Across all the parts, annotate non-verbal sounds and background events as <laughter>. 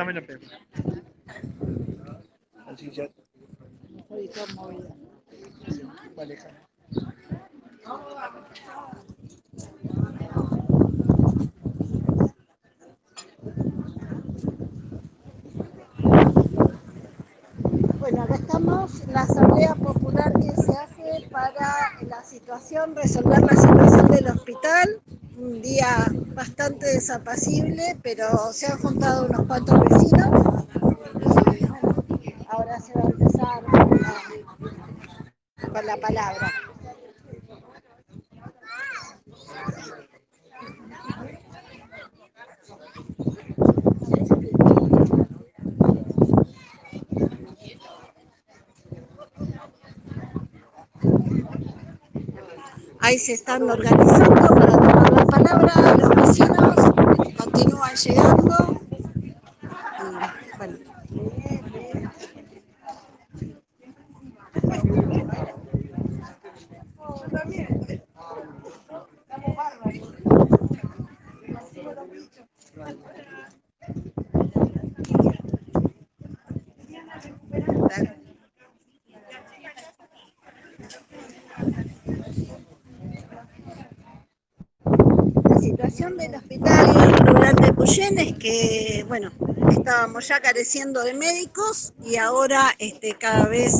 Dame la pena. Así ya. Editor movida. Vale, Jana. Bueno, acá estamos, la asamblea popular que se hace para la situación, resolver la situación del hospital. Un día bastante desapacible, pero se han juntado unos cuantos vecinos. Ahora se va a empezar con la, palabra. Ahí se están organizando los vecinos continúan llegando situación del hospital rural de Puyén es que, bueno, estábamos ya careciendo de médicos y ahora este, cada vez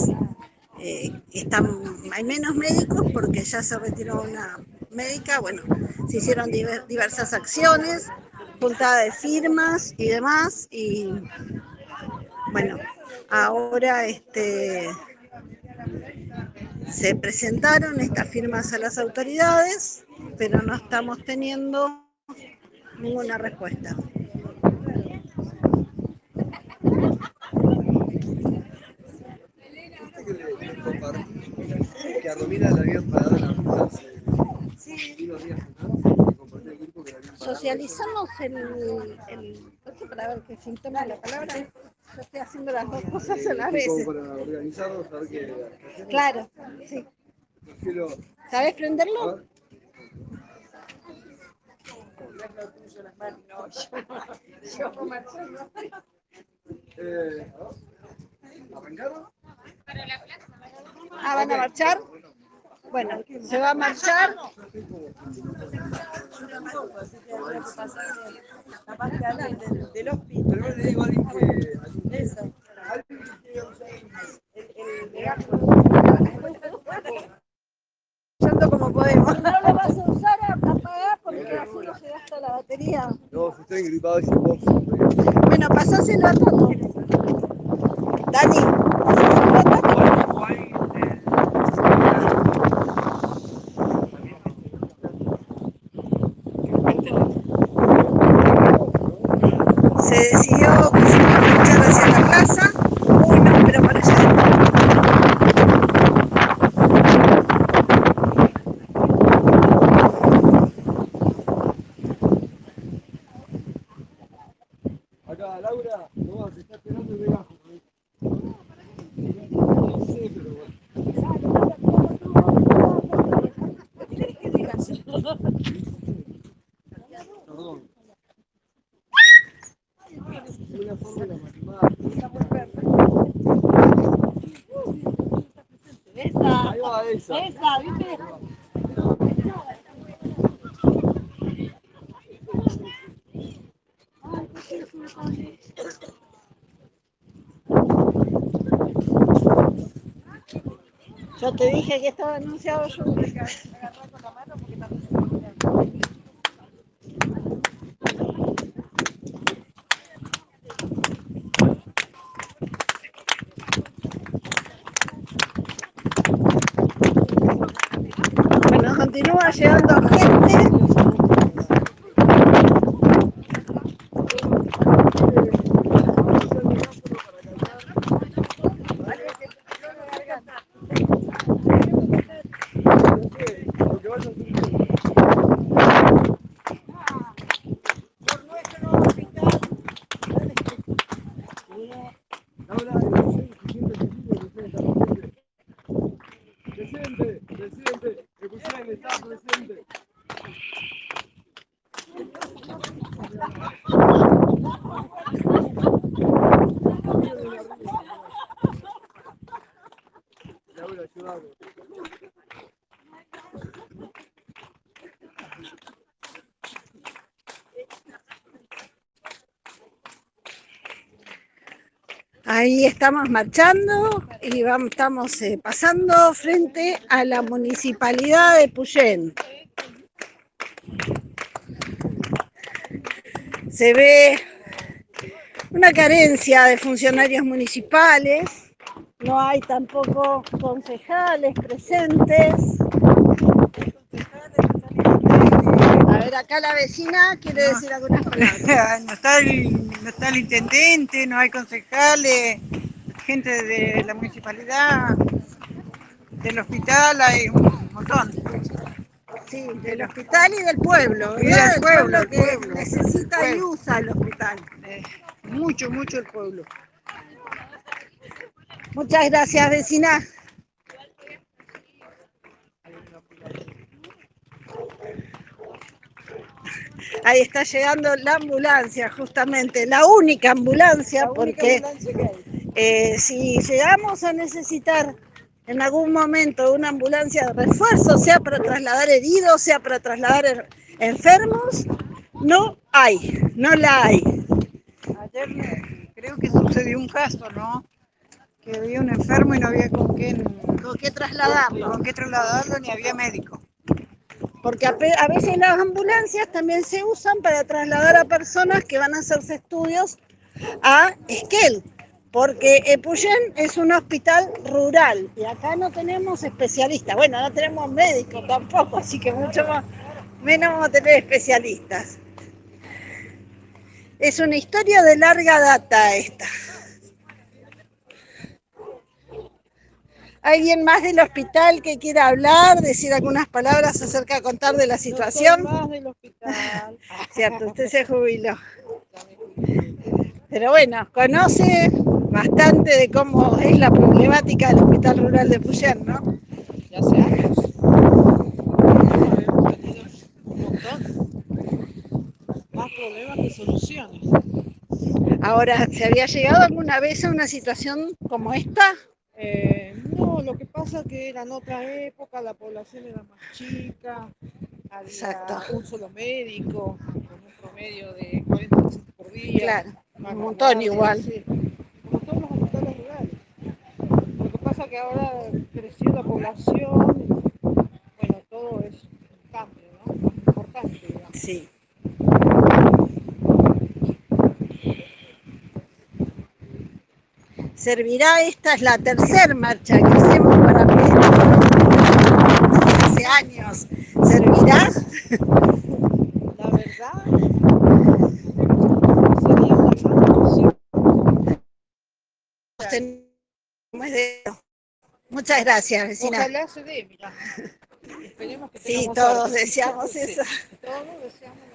eh, están, hay menos médicos porque ya se retiró una médica, bueno, se hicieron diver- diversas acciones, juntada de firmas y demás, y bueno, ahora este, se presentaron estas firmas a las autoridades, pero no estamos teniendo ninguna respuesta. que a Romina le habían pagado la unos días habían pagado. Socializamos el, el para ver qué sintoma la palabra. Yo estoy haciendo las dos cosas a la Eh, vez. Como para organizarnos, saber qué ver. ¿Arrancaron? Ah, ¿van a marchar? Bueno, se va a marchar. Pero yo le digo a alguien que. Eso. Yendo como podemos. No usar a apagar porque así no se gasta la batería. No, si estoy gripado sin voz. Bueno, pasáselo a Tato. Dani, pasáselo a Tato. Se decidió que se iba a marchar hacia la plaza. Uy, no, pero para allá. No, se está esperando el debajo. Esa, ¿viste? Yo te dije que estaba anunciado lluvia. Bueno, continúa llegando gente. Ahí estamos marchando y vamos, estamos eh, pasando frente a la municipalidad de Puyén. Se ve una carencia de funcionarios municipales, no hay tampoco concejales presentes. A ver, acá la vecina quiere decir algunas palabras. <laughs> no está, el, no está el intendente, no hay concejales, gente de la municipalidad, del hospital, hay un montón. Sí, del hospital y del pueblo, Y ¿verdad? del pueblo, el que pueblo. necesita y usa el hospital. Eh, mucho, mucho el pueblo. Muchas gracias, vecina. Ahí está llegando la ambulancia, justamente, la única ambulancia, porque eh, si llegamos a necesitar en algún momento una ambulancia de refuerzo, sea para trasladar heridos, sea para trasladar er- enfermos, no hay, no la hay. Ayer me- creo que sucedió un caso, ¿no? Que había un enfermo y no había con quién, ¿Con qué trasladarlo? con qué trasladarlo ni había médico. Porque a, veces las ambulancias también se usan para trasladar a personas que van a hacerse estudios a Esquel, porque Epuyén es un hospital rural y acá no tenemos especialistas. Bueno, no tenemos médicos tampoco, así que mucho más, menos vamos a tener especialistas. Es una historia de larga data esta. ¿Alguien más del hospital que quiera hablar, decir algunas palabras acerca de contar de la situación? más del hospital. <laughs> Cierto, usted se jubiló. Pero bueno, conoce bastante de cómo es la problemática del Hospital Rural de Puyén, ¿no? Ya hace años. Un montón. Más problemas que soluciones. Ahora, ¿se había llegado alguna vez a una situación como esta? Eh, no, <laughs> lo que pasa que era en otra época, la población era más chica, había Exacto. un solo médico, con un promedio de 40 pacientes por día. Claro, un montón igual. sí, como todos los hospitales rurales. Lo que pasa que ahora creció la población, bueno, todo es un cambio, ¿no? Importante, digamos. Sí. Servirá, esta es la tercera marcha que hacemos para pedir hace años. ¿Servirá? La verdad, sería una de- Muchas gracias, vecina. Ojalá se dé, mira. Esperemos que Sí, todos deseamos eso. Todos deseamos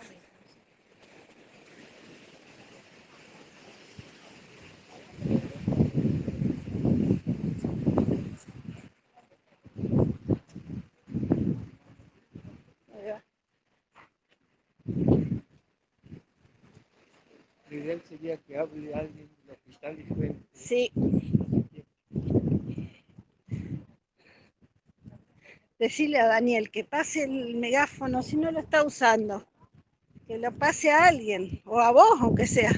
ideal sería que hable alguien del hospital cuente. Sí. Decirle a Daniel que pase el megáfono si no lo está usando. Que lo pase a alguien, o a vos, aunque sea.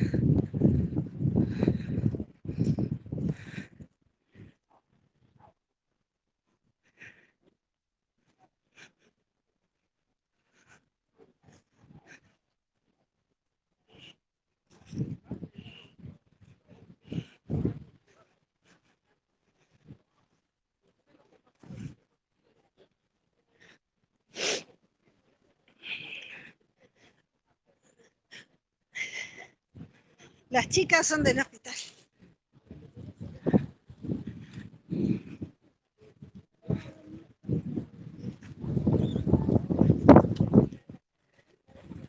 Las chicas son del hospital.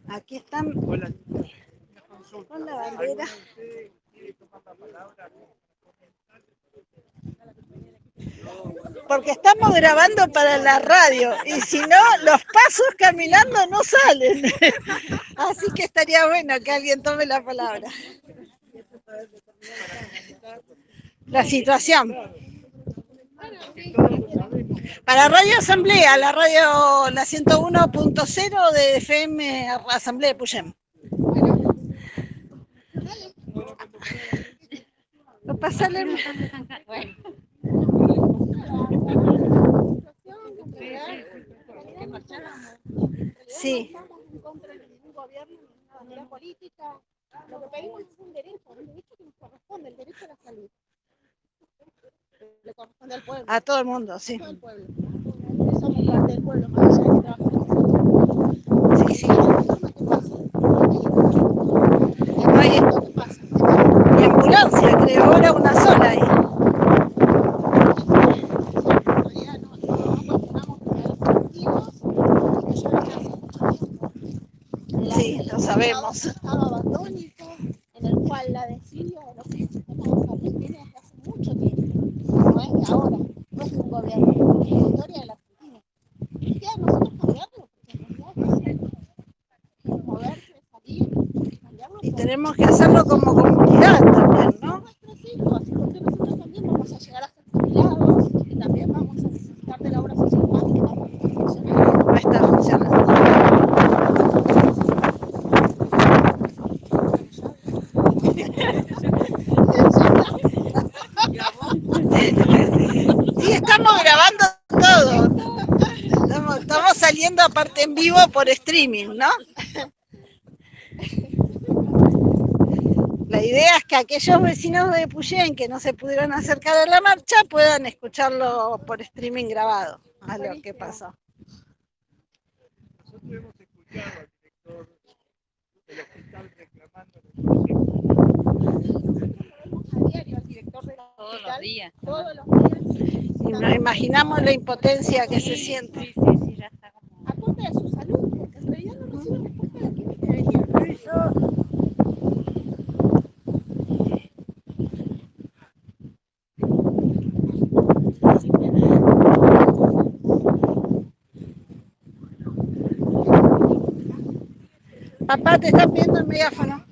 Aquí están Hola. con la bandera. Porque estamos grabando para la radio y si no, los pasos caminando no salen. <laughs> Así que estaría bueno que alguien tome la palabra. La situación. Para Radio Asamblea, la radio la 101.0 de FM Asamblea de Puyem. Sí. Ni una bandera política. Lo que pedimos es un derecho, un derecho que nos corresponde, el derecho a la salud. Al pueblo, A todo el mundo, sí. a todo el pueblo. Somos parte del pueblo, más allá de que trabajamos. Sí, sí. No hay- ¿Qué pasa? Y ambulancia, creo, ahora una sola ahí. En realidad no, no cuestionamos que hay colectivos y que ya viene hace mucho tiempo. La- Sí, el lo sabemos. estado abandónico en el cual la desidia de los sistemas de salud viene desde hace mucho tiempo. No es de ahora, no es de un gobierno, es la historia de la Argentina. Y queda a nosotros cambiarlo, porque en realidad es así. Es moverse, salir, cambiarlo. Y por- tenemos que hacerlo como comunidad también, ¿no? nuestros hijos, porque nosotros también vamos a llegar a ser jubilados y también vamos a necesitar de la obra social básica para que funcione. No está funcionando. Sí, estamos grabando todo. Estamos, estamos saliendo aparte en vivo por streaming, ¿no? La idea es que aquellos vecinos de Puyén que no se pudieron acercar a la marcha puedan escucharlo por streaming grabado a lo que pasó. Nosotros hemos escuchado al director del hospital reclamando los proyectos. Vemos a diario al director del Todos los días. todos los días, nos imaginamos la impotencia que se siente. Sí, sí, sí, ya está como. a de su salud, porque en realidad no reciben respuesta de quienes deberían recibir. Papá, te están viendo el megáfono.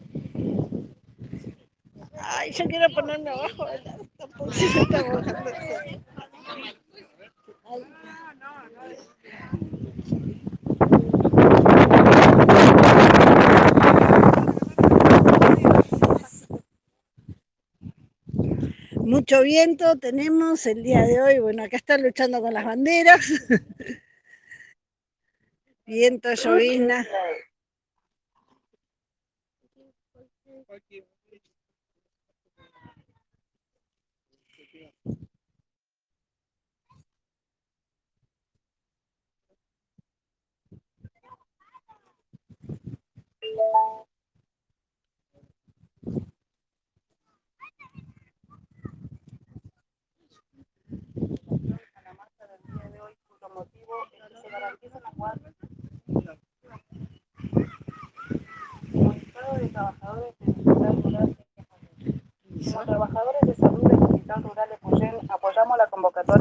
Ay, yo quiero ponerme abajo de Mucho viento tenemos el día de hoy. Bueno, acá están luchando con las banderas. Viento, llovizna.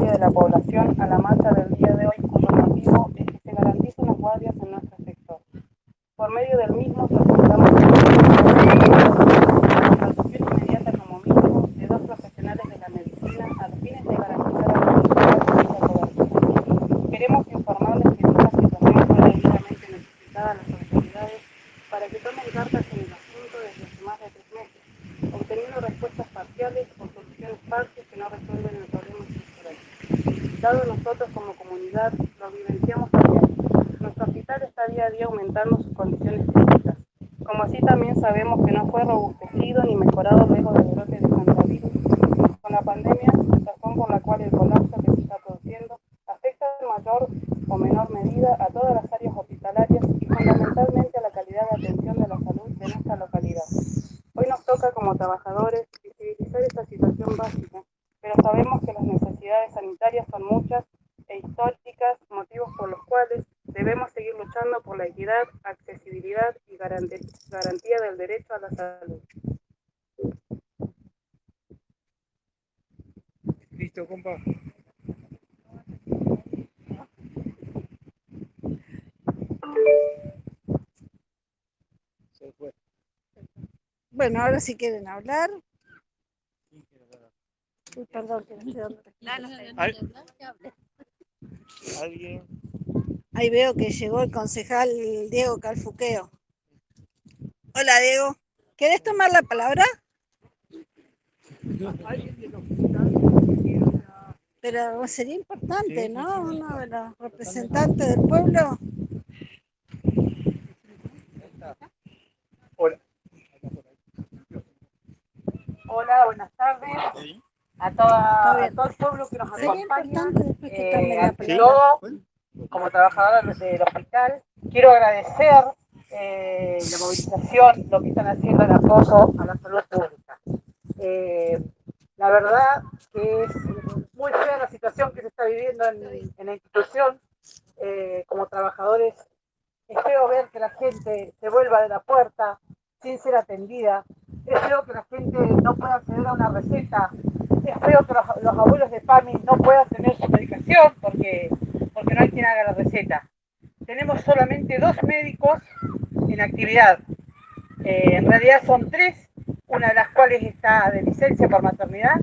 De la población a la marcha del día de hoy, cuyo motivo es que se garanticen las guardias en nuestro sector. Por medio del mismo, solicitamos la inmediata como mínimo de dos profesionales de la medicina a fines de garantizar a la comunidad esta cobertura. Queremos informarles que esta situación fue debidamente notificada a las autoridades para que tomen cartas en el asunto desde hace más de tres meses obteniendo respuestas parciales o soluciones parciales que no resuelven el problema estructural. Dado nosotros como comunidad lo vivenciamos a diario. Nuestro hospital está día a día aumentando sus condiciones críticas. Como así también sabemos que no fue robustecido ni mejorado luego del brote de coronavirus. Con la pandemia, razón por la cual el colapso que se está produciendo afecta en mayor o menor medida a todas las áreas hospitalarias y fundamentalmente a la calidad de atención de la salud de nuestra localidad. Hoy nos toca toca como trabajadores visibilizar esta situación básica, pero sabemos que las necesidades sanitarias son muchas e históricas, motivos por los cuales debemos seguir luchando por la equidad, accesibilidad y garante- garantía del derecho a la salud. Listo, compa. Se fue. Bueno, ahora si quieren hablar. Uy, perdón, que no estoy dando respuesta. Alguien. Ahí veo que llegó el concejal Diego Calfuqueo. Hola, Diego. ¿Querés tomar la palabra? Pero sería importante, Sí, sí, ¿no? sí. Uno de los representantes del pueblo. Hola. Hola, buenas tardes Sí. A, toda- todo el pueblo que nos acompaña. Eh, todo, como trabajadora del hospital, quiero agradecer eh, la movilización, lo que están haciendo en apoyo a la salud pública. Eh, la verdad que es muy fea la situación que se está viviendo en, en la institución. Eh, como trabajadores, es feo ver que la gente se vuelva de la puerta sin ser atendida. Es feo que la gente no pueda acceder a una receta. Es feo que los, los abuelos de PAMI no puedan tener su medicación porque, porque no hay quien haga la receta. Tenemos solamente dos médicos en actividad. Eh, en realidad son tres, una de las cuales está de licencia por maternidad,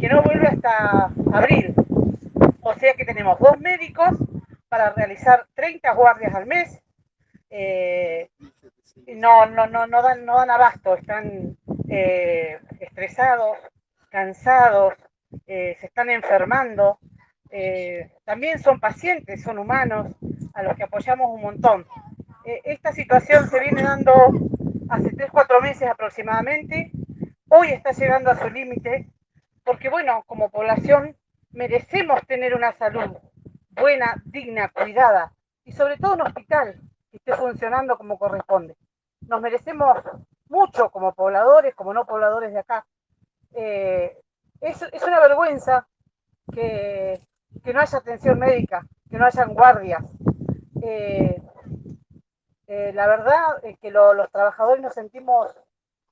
que no vuelve hasta abril. O sea que tenemos dos médicos para realizar 30 guardias al mes. Eh, no, no, no, no, dan, no dan abasto, están eh, estresados, cansados, eh, se están enfermando. eh, también son pacientes, son humanos, a los que apoyamos un montón. Eh, esta situación se viene dando hace 3-4 meses aproximadamente. Hoy está llegando a su límite, porque bueno, como población merecemos tener una salud buena, digna, cuidada y sobre todo un hospital que esté funcionando como corresponde. Nos merecemos mucho como pobladores, como no pobladores de acá. Eh, es, es una vergüenza que, que no haya atención médica, que no hayan guardias. Eh, eh, la verdad es que lo- los trabajadores nos sentimos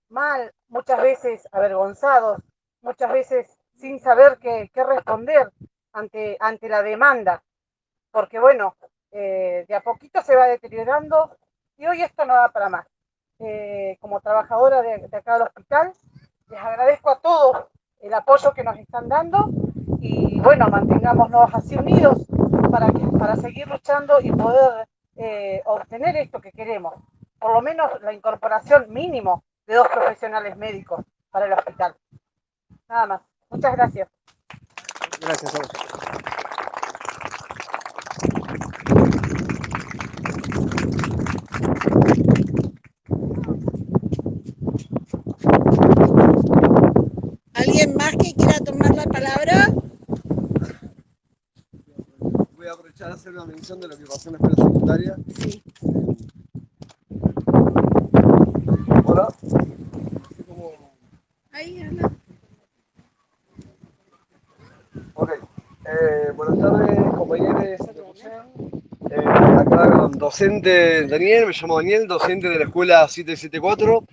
mal, muchas veces avergonzados, muchas veces sin saber qué, qué responder ante, ante la demanda, porque bueno, de a poquito se va deteriorando y hoy esto no da para más. Como trabajadora de, de acá del hospital, les agradezco a todos el apoyo que nos están dando y bueno, mantengámonos así unidos para, para seguir luchando y poder eh, obtener esto que queremos, por lo menos la incorporación mínimo de dos profesionales médicos para el hospital. Nada más. Muchas gracias. Gracias a vos. ¿Alguien más que quiera tomar la palabra? Voy a aprovechar a hacer una mención de lo que pasó en la escuela secundaria. Sí. Hola. Como- Ahí, Ana. Ok. Eh, buenas tardes, compañeros de eh, Acá con docente Daniel, me llamo Daniel, docente de la escuela 774.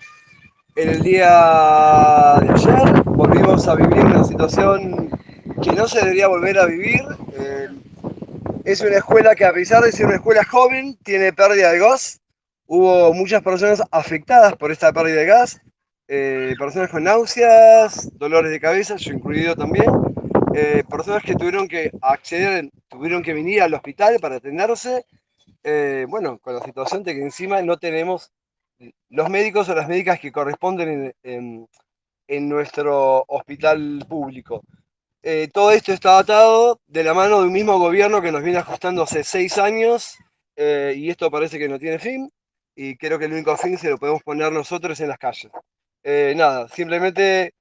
En el día de ayer volvimos a vivir una situación que no se debería volver a vivir. Eh, es una escuela que a pesar de ser una escuela joven, tiene pérdida de gas. Hubo muchas personas afectadas por esta pérdida de gas. eh, personas con náuseas, dolores de cabeza, yo incluido también. eh, personas que tuvieron que acceder, tuvieron que venir al hospital para atenderse. eh, bueno, con la situación de que encima no tenemos los médicos o las médicas que corresponden en, nuestro hospital público. Eh, todo esto está atado de la mano de un mismo gobierno que nos viene ajustando hace seis años eh, y esto parece que no tiene fin y creo que el único fin se lo podemos poner nosotros en las calles. Eh, nada, simplemente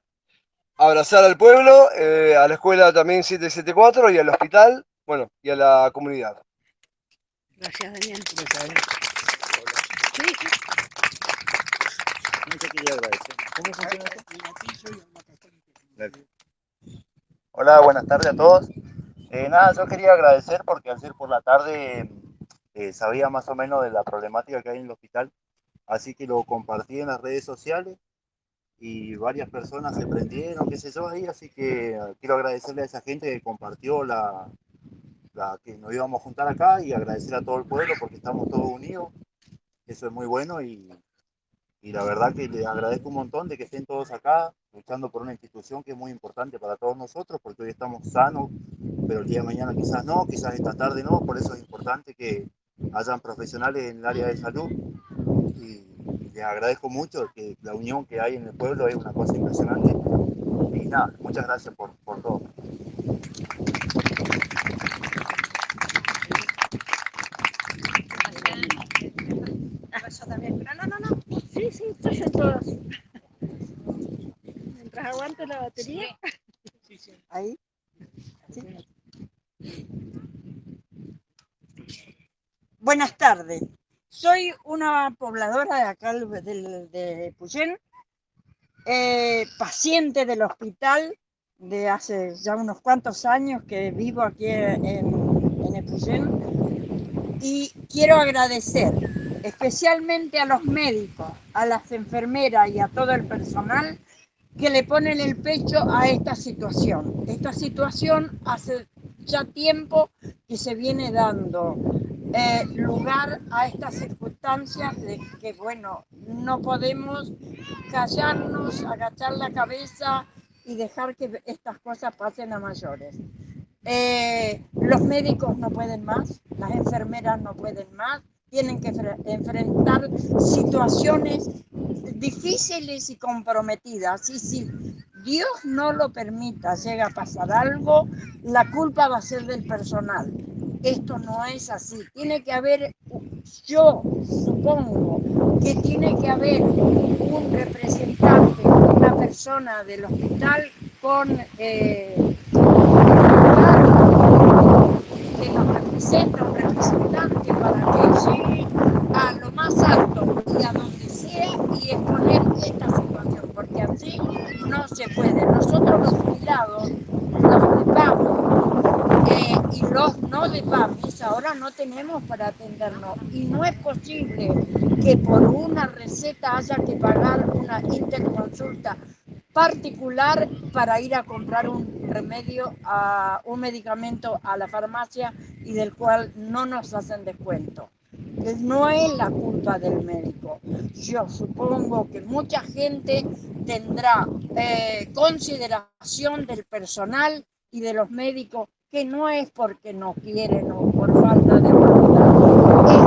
abrazar al pueblo, eh, a la escuela también 774 y al hospital, bueno, y a la comunidad. Gracias, Daniel. Gracias. Sí, sí. yo quería agradecer. ¿Cómo funciona esto? El gatillo y el marcador. Dale. Hola, buenas tardes a todos. Eh, nada, yo quería agradecer porque ayer por la tarde eh, sabía más o menos de la problemática que hay en el hospital, así que lo compartí en las redes sociales y varias personas se prendieron, qué sé yo, ahí, así que eh, quiero agradecerle a esa gente que compartió la, la que nos íbamos a juntar acá y agradecer a todo el pueblo porque estamos todos unidos, eso es muy bueno y, y la verdad que les agradezco un montón de que estén todos acá luchando por una institución que es muy importante para todos nosotros porque hoy estamos sanos, pero el día de mañana quizás no, quizás esta tarde no, por eso es importante que hayan profesionales en el área de salud y, y les agradezco mucho que la unión que hay en el pueblo es una cosa impresionante y nada, muchas gracias por, por todo. Yo también, pero no, no, no. Sí, sí, estoy en todas. Mientras aguante la batería. Sí, sí. Ahí. Buenas tardes. Soy una pobladora de acá de, de Puyén, eh, paciente del hospital de hace ya unos cuantos años que vivo aquí en, en Epuyén y quiero agradecer especialmente a los médicos, a las enfermeras y a todo el personal que le ponen el pecho a esta situación. Esta situación hace ya tiempo que se viene dando eh, lugar a estas circunstancias de que, bueno, no podemos callarnos, agachar la cabeza y dejar que estas cosas pasen a mayores. Eh, los médicos no pueden más, las enfermeras no pueden más, tienen que fre- enfrentar situaciones difíciles y comprometidas. Y si Dios no lo permita, llega a pasar algo, la culpa va a ser del personal. Esto no es así. Tiene que haber, yo supongo que tiene que haber un representante, una persona del hospital con eh, que nos representa, un representante para que llegue a lo más alto y a donde sea y exponer esta situación, porque así no se puede. Nosotros los jubilados, los de PAMI eh, y los no de PAMIS, ahora no tenemos para atendernos y no es posible que por una receta haya que pagar una interconsulta particular para ir a comprar un remedio, a un medicamento a la farmacia y del cual no nos hacen descuento. No es la culpa del médico. Yo supongo que mucha gente tendrá eh, consideración del personal y de los médicos que no es porque no quieren o por falta de voluntad, es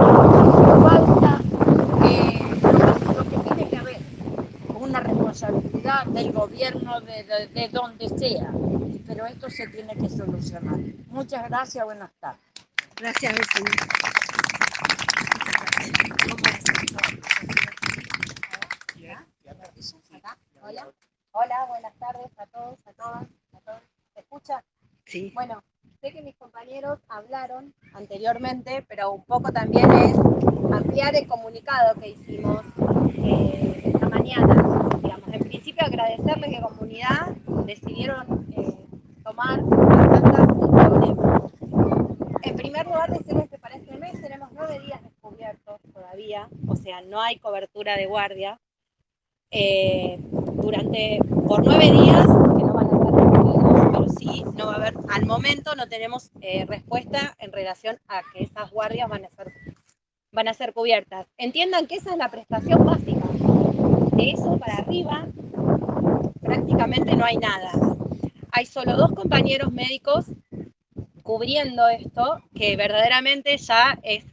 por falta eh, lo que tiene que haber una responsabilidad del gobierno de, de, de donde sea, pero esto se tiene que solucionar. Muchas gracias, buenas tardes. Gracias, vecino. Hola, hola, buenas tardes a todos, a todas, a todos. ¿Se escucha? Sí. Bueno, sé que mis compañeros hablaron anteriormente, pero un poco también es ampliar el comunicado que hicimos eh, esta mañana. Principio agradecerles que comunidad decidieron eh, tomar en primer lugar, decirles que para este mes tenemos nueve días descubiertos todavía, o sea, no hay cobertura de guardia. Eh, durante, por nueve días, que no van a estar cumplidos, pero sí, no va a haber, al momento no tenemos eh, respuesta en relación a que esas guardias van a ser, van a ser cubiertas. Entiendan que esa es la prestación básica. De eso para arriba, prácticamente no hay nada. Hay solo dos compañeros médicos cubriendo esto, que verdaderamente ya es,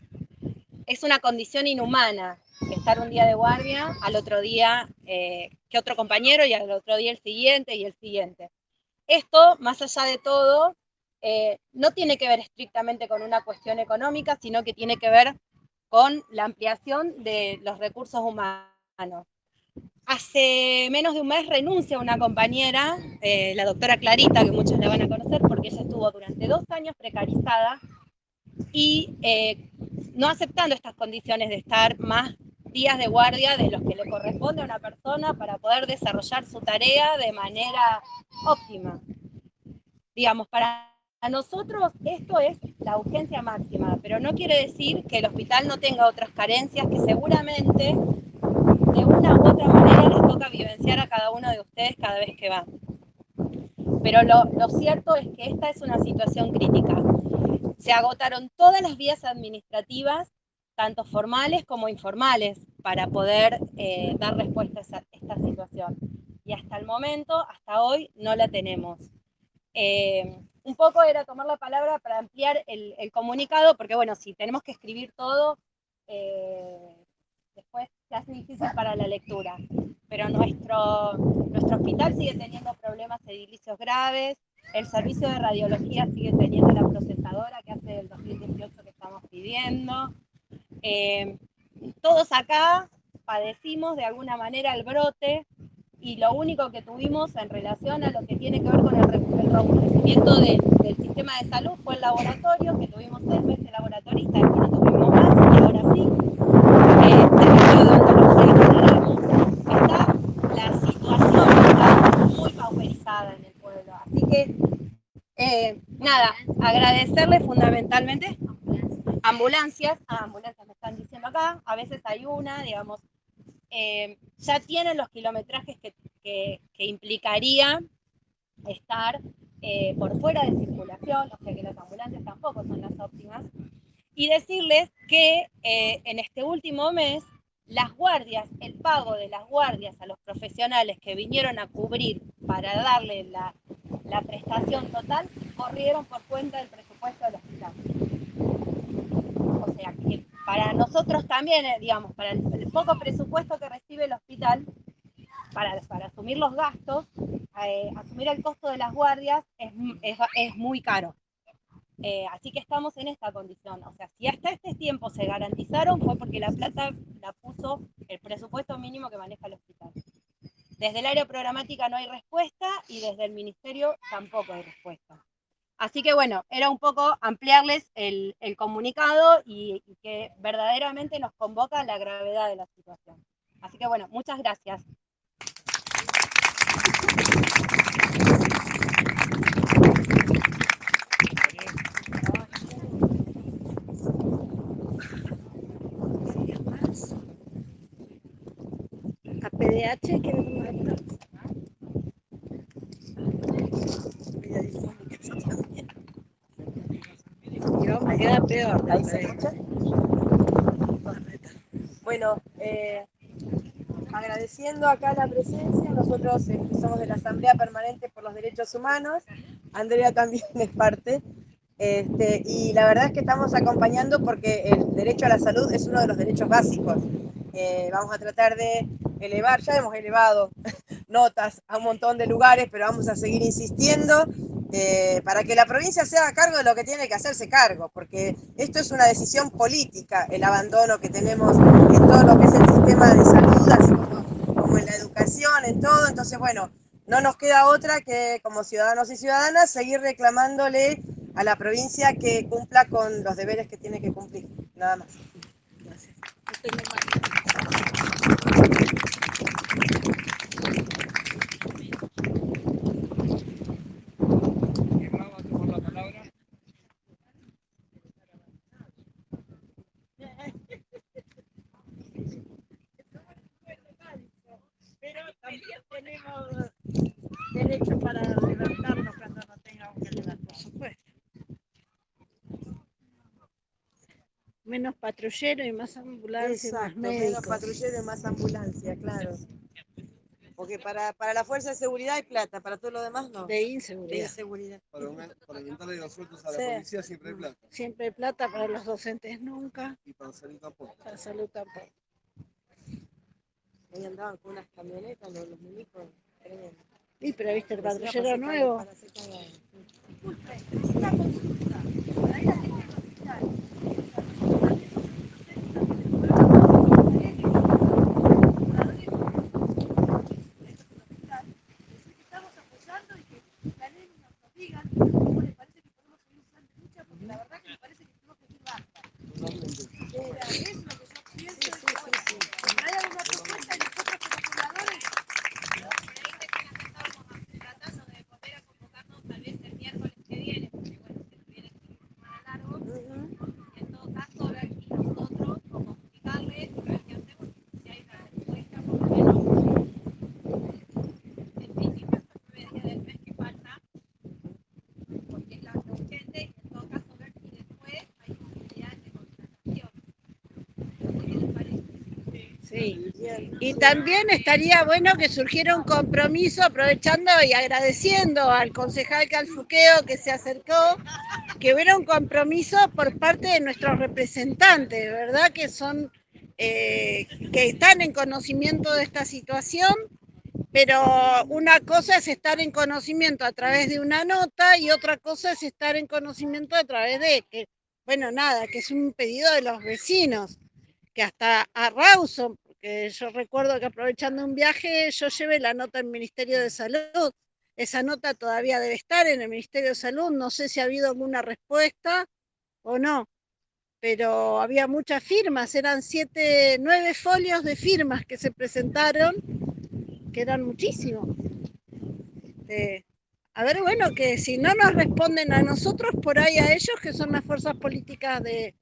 es una condición inhumana estar un día de guardia, al otro día eh, que otro compañero y al otro día el siguiente y el siguiente. Esto, más allá de todo, eh, no tiene que ver estrictamente con una cuestión económica, sino que tiene que ver con la ampliación de los recursos humanos. Hace menos de un mes renuncia una compañera, eh, la doctora Clarita, que muchos la van a conocer porque ella estuvo durante dos años precarizada y eh, no aceptando estas condiciones de estar más días de guardia de los que le corresponde a una persona para poder desarrollar su tarea de manera óptima. Digamos, para nosotros esto es la urgencia máxima, pero no quiere decir que el hospital no tenga otras carencias que seguramente de una u otra manera vivenciar a cada uno de ustedes cada vez que van. Pero lo, lo cierto es que esta es una situación crítica. Se agotaron todas las vías administrativas, tanto formales como informales, para poder eh, dar respuesta a esta situación. Y hasta el momento, hasta hoy, no la tenemos. Eh, un poco era tomar la palabra para ampliar el, el comunicado, porque bueno, si tenemos que escribir todo, eh, después se hace difícil para la lectura. Pero nuestro, nuestro hospital sigue teniendo problemas edilicios graves, el servicio de radiología sigue teniendo la procesadora que hace del 2018 que estamos pidiendo. Eh, todos acá padecimos de alguna manera el brote y lo único que tuvimos en relación a lo que tiene que ver con el, el robustecimiento de- del sistema de salud fue el laboratorio, que tuvimos seis veces laboratorista, después no tuvimos más, y ahora sí. Eh, servicio de odontología que tenemos. Está, la situación está muy pauperizada en el pueblo. Así que, eh, nada, agradecerle fundamentalmente ambulancias, ambulancias me están diciendo acá, a veces hay una, digamos, eh, ya tienen los kilometrajes que, que- que implicaría estar eh, por fuera de circulación, o sea que las ambulancias tampoco son las óptimas, y decirles que eh, en este último mes las guardias, el pago de las guardias a los profesionales que vinieron a cubrir para darle la, la prestación total, corrieron por cuenta del presupuesto del hospital. O sea que para nosotros también, eh, digamos, para el, poco presupuesto que recibe el hospital, para, para asumir los gastos, eh, asumir el costo de las guardias es, es, es muy caro. Eh, así que estamos en esta condición. O sea, si hasta este tiempo se garantizaron fue porque la plata la el presupuesto mínimo que maneja el hospital. Desde el área programática no hay respuesta y desde el ministerio tampoco hay respuesta. Así que bueno, era un poco ampliarles el, el comunicado y, y que verdaderamente nos convoca la gravedad de la situación. Así que bueno, muchas gracias. A PDH quiero tomar. Ella dice eso también. Yo me queda peor. ¿Ahí se escucha? Bueno, eh, agradeciendo acá la presencia, nosotros eh, somos de la Asamblea Permanente por los Derechos Humanos, Andrea también <laughs> es parte, este, y la verdad es que estamos acompañando porque el derecho a la salud es uno de los derechos básicos. Eh, vamos a tratar de elevar, ya hemos elevado <laughs> notas a un montón de lugares, pero vamos a seguir insistiendo eh, para que la provincia se haga cargo de lo que tiene que hacerse cargo, porque esto es una decisión política, el abandono que tenemos en todo lo que es el sistema de salud, así como, como en la educación, en todo. Entonces, bueno, no nos queda otra que como ciudadanos y ciudadanas seguir reclamándole a la provincia que cumpla con los deberes que tiene que cumplir. Nada más. Gracias. No tengo más. ¿Quién más va a tomar la palabra? Pero también tenemos derecho para levantarnos cuando no tengamos que levantar. Por supuesto. Menos patrullero y más ambulancia más Exacto, menos patrullero y más ambulancia, claro. Porque para, para la fuerza de seguridad hay plata, para todo lo demás no. De De inseguridad. inseguridad. Para, una- para aumentarle los sueldos a la Sí. policía siempre hay plata. Siempre hay plata para los docentes nunca, Y para salud tampoco. para salud tampoco. Ahí andaban con unas camionetas los, los milicos. tremendo. Y pero viste el patrullero para hacer nuevo. cagar- para hacer cagar. estamos y Y también estaría bueno que surgiera un compromiso aprovechando y agradeciendo al concejal Calfuqueo que se acercó, que hubiera un compromiso por parte de nuestros representantes, ¿verdad? Que son eh, que están en conocimiento de esta situación pero una cosa es estar en conocimiento a través de una nota y otra cosa es estar en conocimiento a través de que, bueno, nada, que es un pedido de los vecinos que hasta a Rawson, porque yo recuerdo que aprovechando un viaje yo llevé la nota al Ministerio de Salud. Esa nota todavía debe estar en el Ministerio de Salud, no sé si ha habido alguna respuesta o no, pero había muchas firmas, eran siete, nueve folios de firmas que se presentaron, que eran muchísimos. Eh, a ver, bueno, que si no nos responden a nosotros, por ahí a ellos, que son las fuerzas políticas de,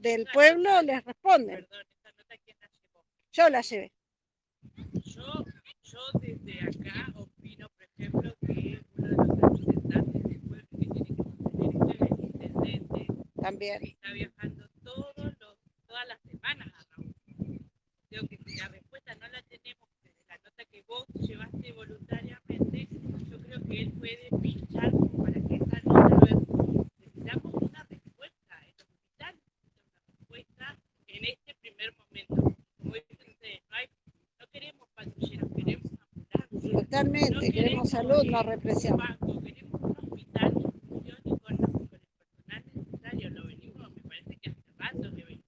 del pueblo les responden. Yo la llevé. Yo, yo desde acá opino, por ejemplo, que uno de los representantes del pueblo que tiene que sostener esto es el intendente, También. que está viajando todos los, todas las semanas a Raúl. Creo que si la respuesta no la tenemos desde la nota que vos llevaste voluntariamente, yo creo que él puede pinchar para que esa nota luego necesitamos una respuesta. El hospital necesita una respuesta en este primer momento. Como dicen ustedes, no, hay, no queremos patrulleros, queremos ambulancias. Totalmente, No queremos salud, no represión. banco, queremos un hospital que funcione con, la- con el personal necesario. Lo venimos, me parece que hace rato que venimos.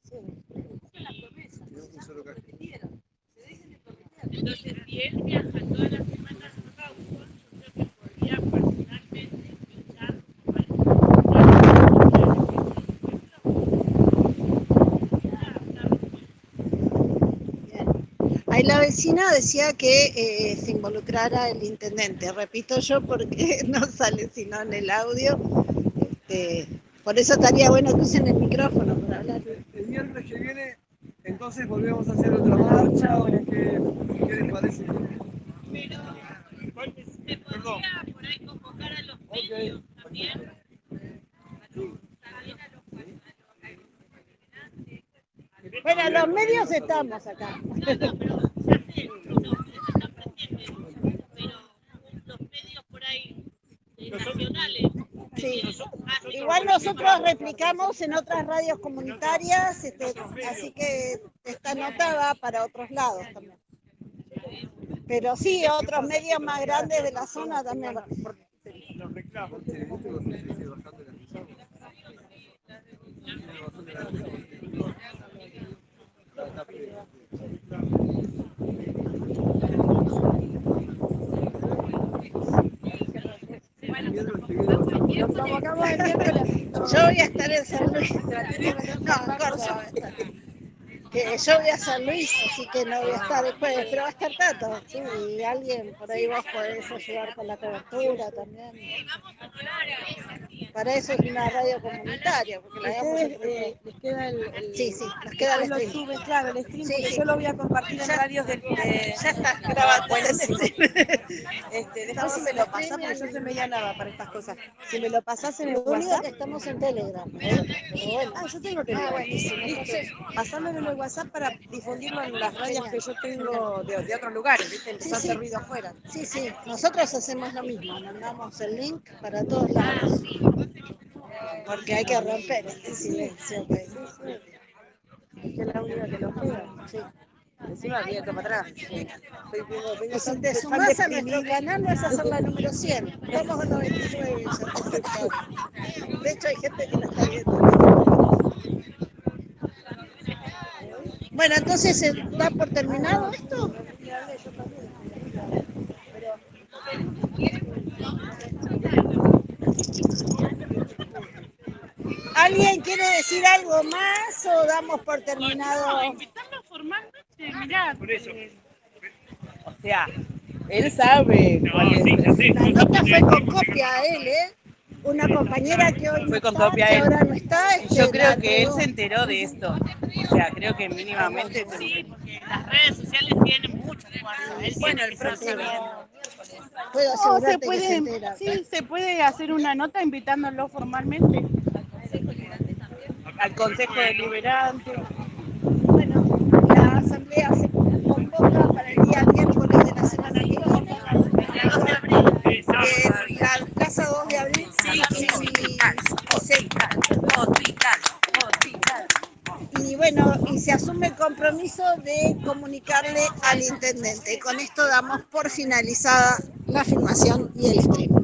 Entonces, si él viaja todas las semanas a Rawson, yo creo que podría personalmente pinchar para Ahí la vecina decía que eh, se involucrara el intendente. Repito yo porque <laughs> no sale sino en el audio. Este, por eso estaría bueno que usen el micrófono para hablar. El miércoles que viene, entonces volvemos a hacer otra marcha o qué, qué les parece. Pero se podría por ahí convocar a los medios también. También a los Bueno, los medios estamos acá. No, no, pero ya sé, no, eso está presente, pero los medios por ahí eh, nacionales. Sí. Sí. Igual nosotros replicamos en otras radios comunitarias, este, así que esta nota va para otros lados también. Pero sí, otros medios más grandes de la zona también. Convocamos el miércoles. Yo voy a estar en San Luis. No, en a. Que yo voy a San Luis, así que no voy a estar después, pero va a estar Tato. Sí, y alguien por ahí vos podés ayudar con la cobertura también. Para eso es una radio comunitaria, porque la Ustedes en eh, les queda el, el- Sí, sí, nos queda el stream. suben, claro, el stream, Sí, sí. yo lo voy a compartir en Ya- radios del, de, Ya está grabando. Buenísimo. <laughs> Este, después si me lo pasás, porque yo soy media nada para estas cosas. Si me lo pasás en el Lo único que estamos en Telegram. ¿eh? Bueno. Ah, yo tengo Telegram. Ah, buenísimo. Entonces, Pasámelo en el WhatsApp para difundirlo en las radios que yo tengo de, de otros lugares, ¿viste? Sí, sí. ruido afuera. Sí, sí, nosotros hacemos lo mismo, mandamos el link para todos lados. Porque hay que romper este silencio. que- Es que es la única que nos queda. Sí. Encima viene para atrás. Estoy viendo, vengo Y si tan- te sumás a nuestro canal vas a hacer la número 100. Vamos a 99 ya. De hecho hay gente que la está viendo. Bueno, entonces ¿eh, da por terminado esto. ¿Alguien quiere decir algo más o damos por terminado? Invitarlo formalmente, mirá. Por eso. eh, O sea, él sabe cuál es. La nota fue con copia a él, ¿eh? Una compañera que hoy no Fue con está, copia a que él. ahora no está. este, Yo la creo que él se enteró de esto. O sea, creo que mínimamente. Sí, porque las redes sociales tienen. Él Bueno, el próximo. Puedo no, se puede. Sí, se puede hacer una nota invitándolo formalmente. Al Consejo Deliberante. Bueno, la asamblea se convoca para el día miércoles de la semana que viene. Eh, la casa 2 de abril, sí, sí, sí, sí bueno, y se asume el compromiso de comunicarle al intendente. Con esto damos por finalizada la filmación y el stream.